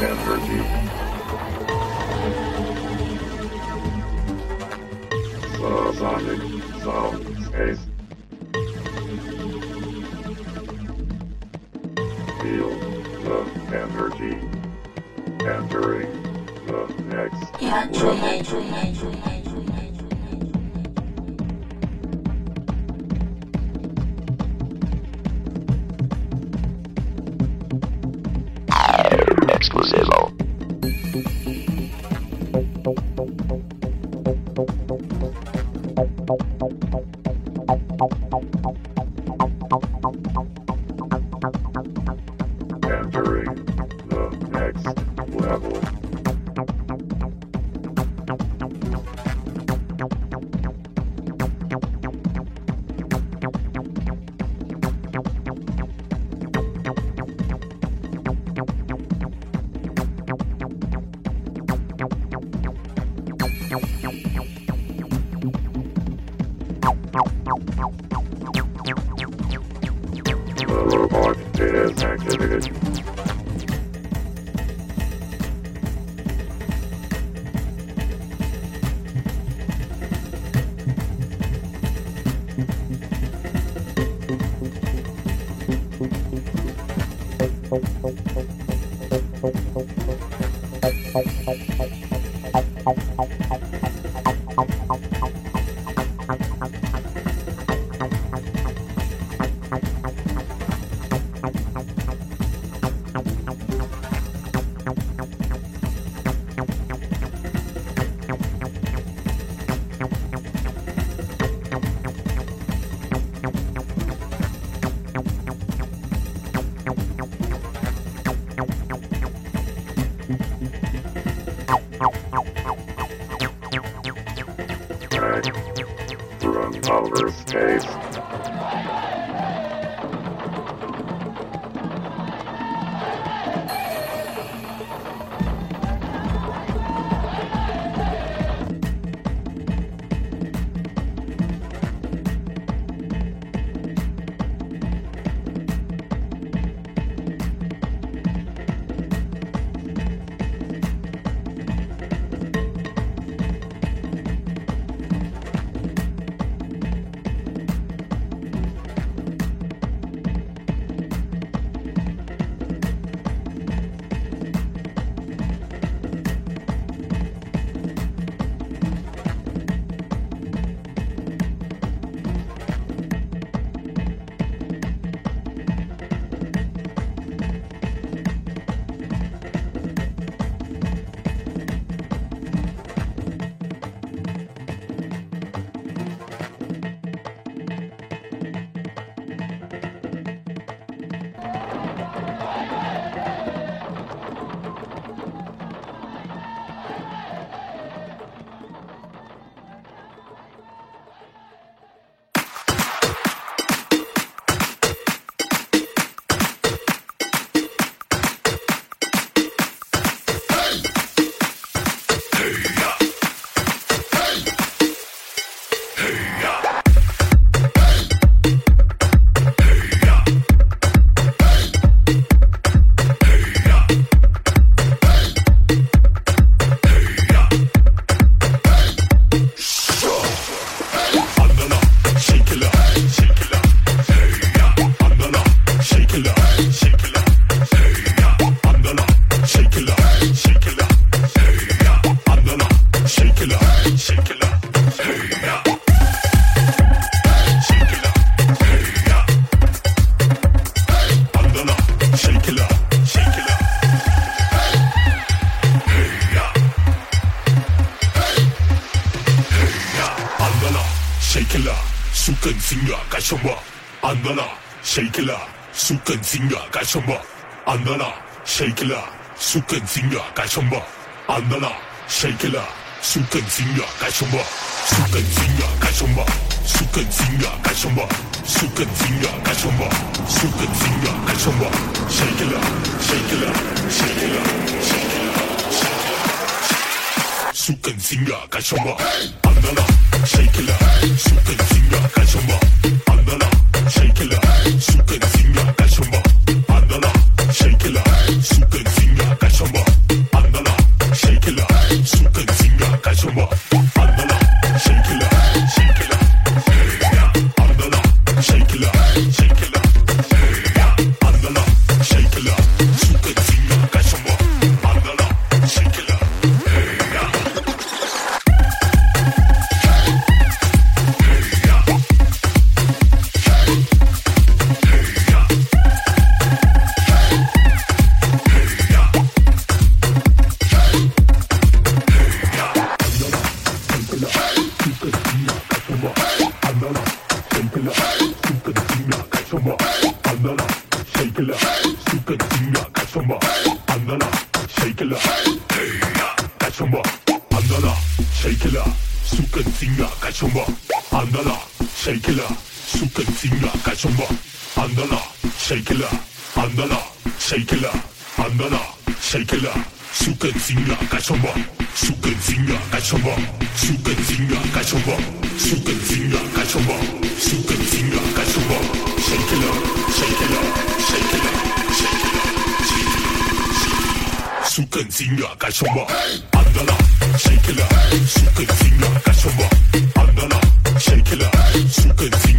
the energy. Sonic sound space. Feel the energy entering the next level. Exclusivo. Escape. space.树根筋啊，干什么？安娜啦，shake it 啦，树根筋啊，干什么？安娜啦，shake it 啦，树根筋啊，干什么？安娜啦，shake it 啦，树根筋啊，干什么？树根筋啊，干什么？树根筋啊，干什么？树根筋啊，干什么？树根筋啊，干什么？shake it 啦，shake it 啦，shake it 啦，shake it 啦。 苏根新呀，干什 sukan singa kashamba andala shakila sukan singa kashamba andala shakila sukan singa kashamba andala shakila sukan singa kashamba andala shakila sukan singa kashamba kaçınma Andala shake it up, Andala shake it up, Andala shake it up. Suka zinga kaçınma suka zinga kaçınma suka zinga kaçınma suka zinga kaçınma Sukan zinga it up, shake it up. Suka zinga kaçınma Andala shake it up, suka zinga kaçınma Andala shake şekila Sukan zinga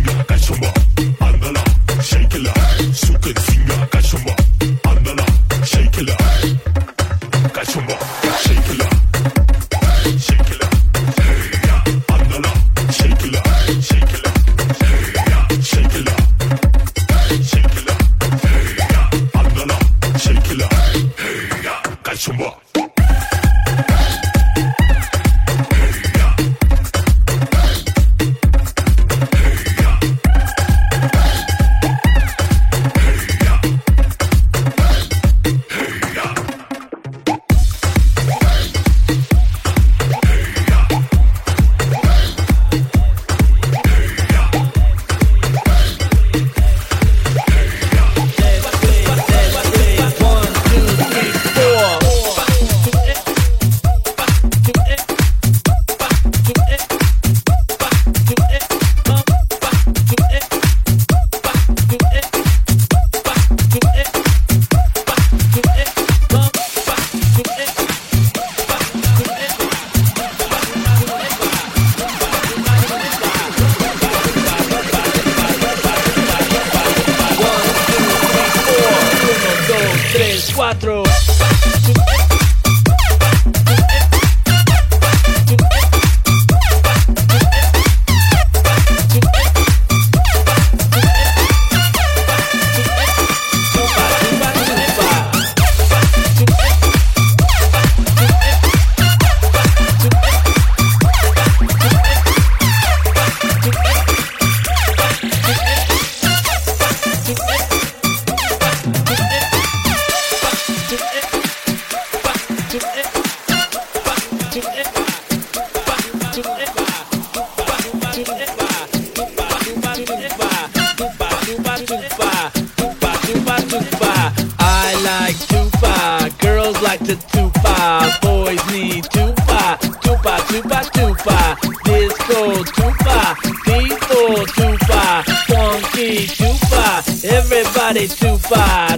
like to tupa, boys need tupa, tupa, tupa, tupa, disco tupa, people tupa, funky tupa, everybody tupa,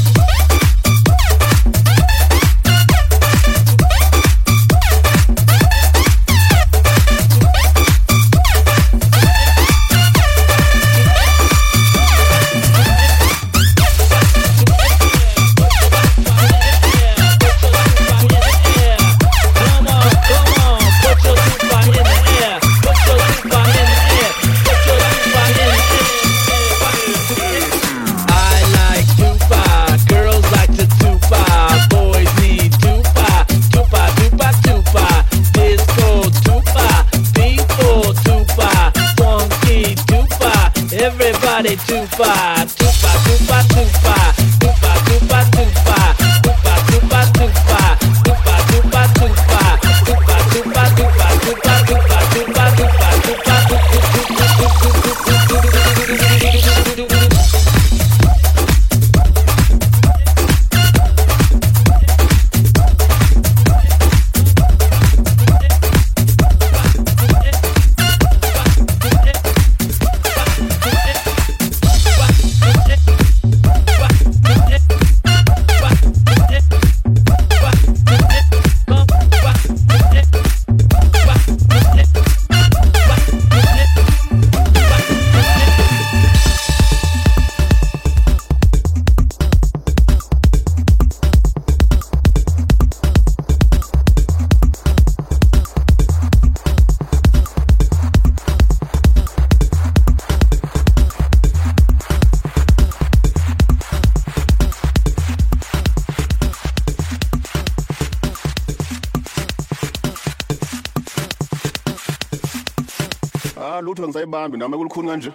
Opa! Lutho ngisayibambi nami kulukhuni kanje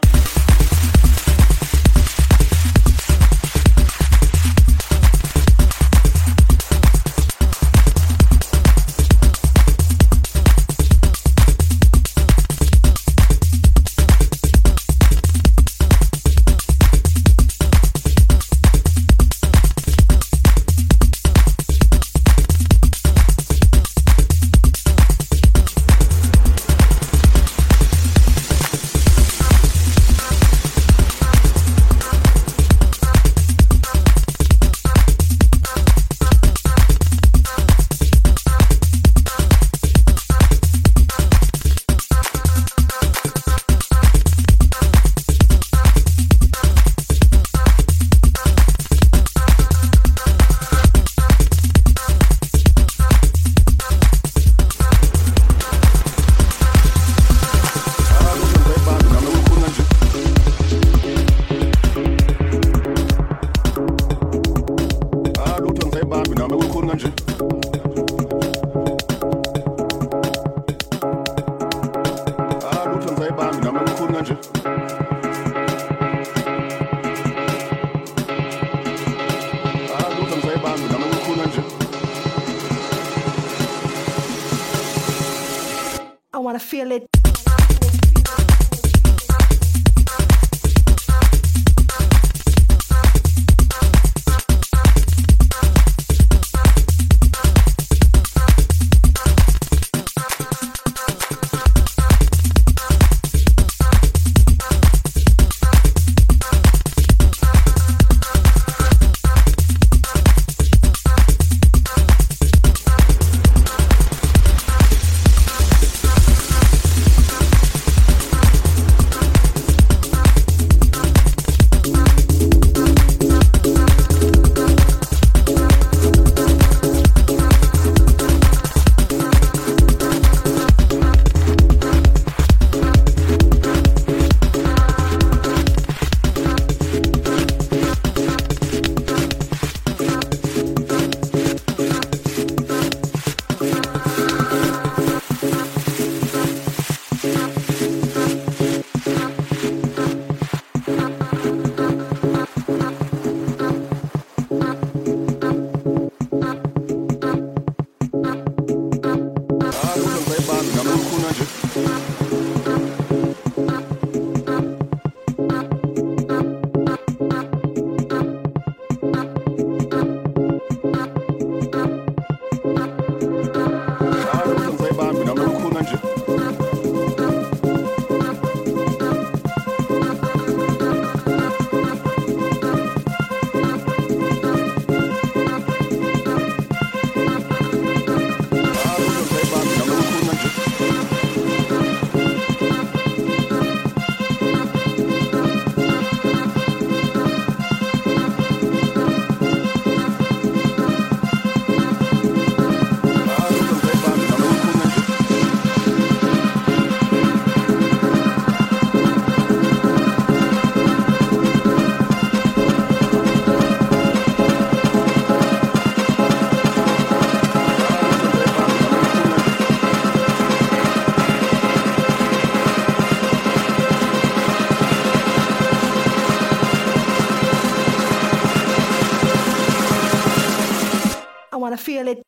wanna feel it.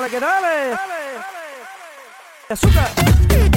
dale que dale. dale, dale, dale. Azúcar.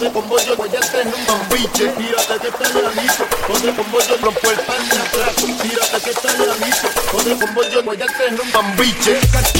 Ponte con bollo, pues ya te es un bambiche. Tírate que está listo. Ponte con bollo, rompo el pan atrás. Tírate que está listo. Ponte con bollo, pues ya te un bambiche.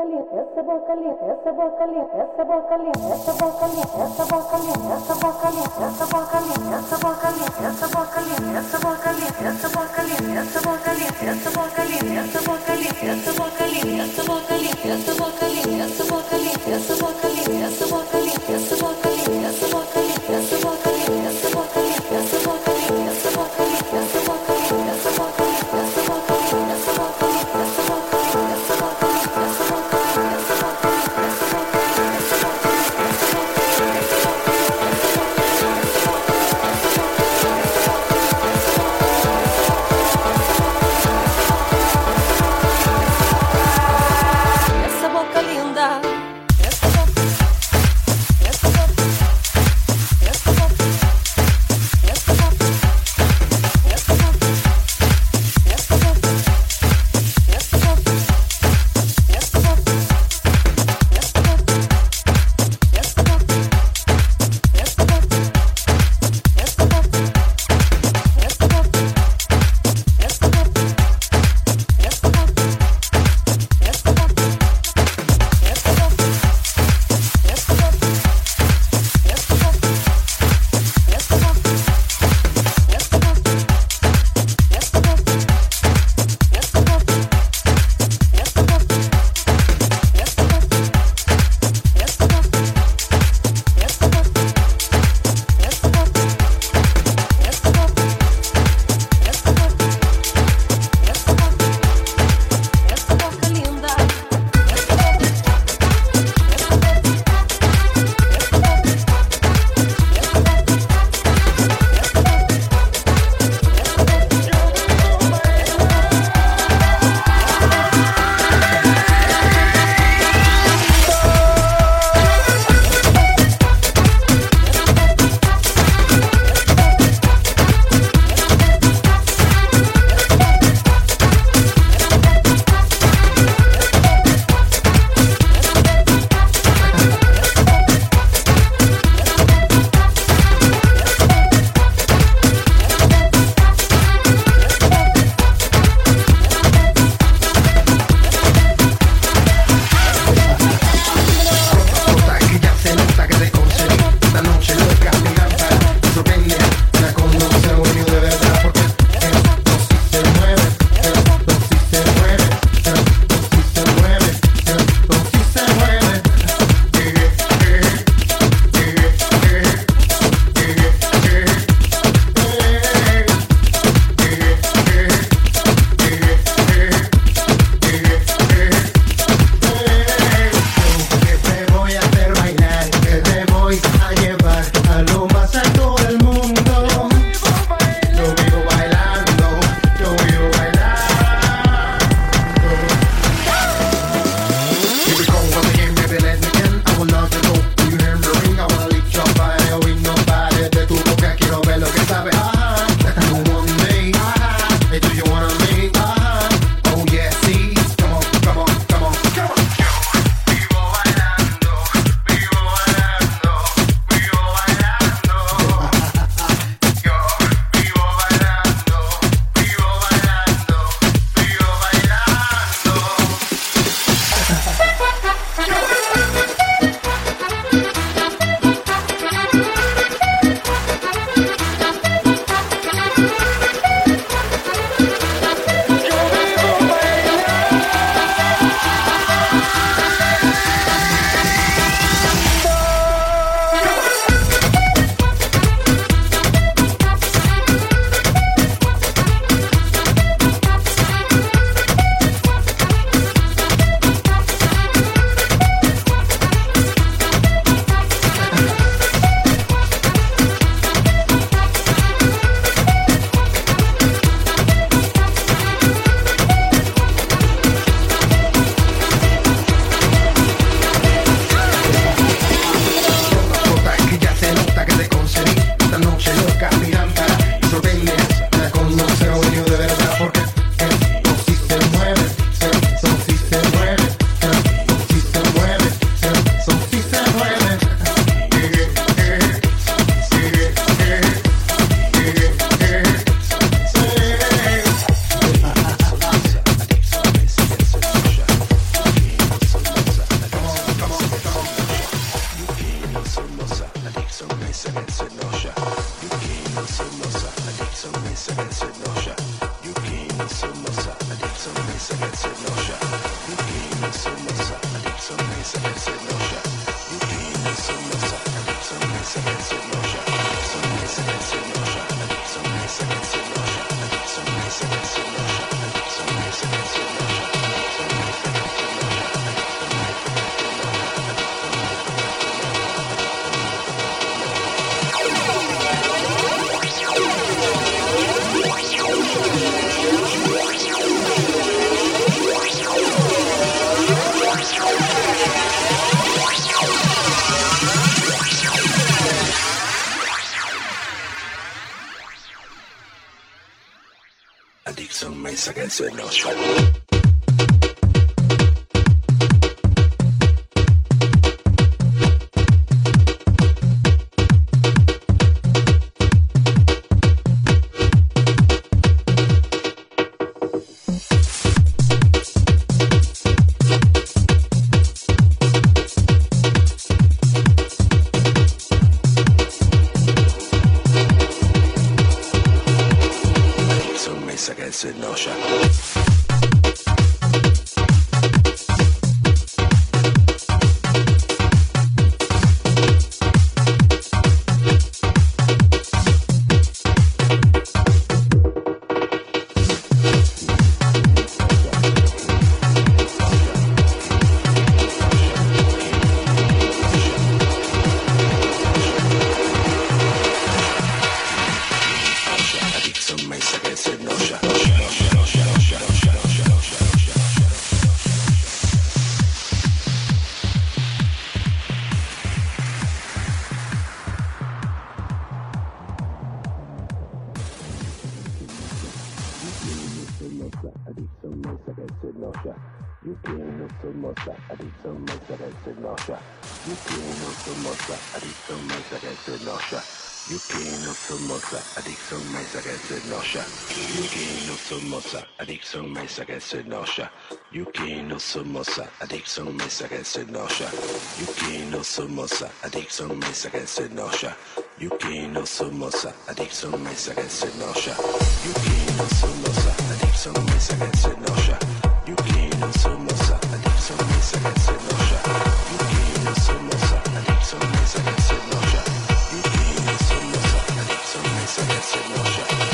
собака лето, собака лето, собака лето, собака лето, собака лето, собака лето, собака лето, собака лето, собака Addiction mesa che se mesa che se no Yuki no somosa addiction mesa che se no Yuki no somosa addiction mesa che se no Yuki no somosa addiction mesa che se no Yuki no somosa addiction mesa che se no Yuki no somosa addiction mesa che se no Yuki no somosa addiction mesa che se no Addiction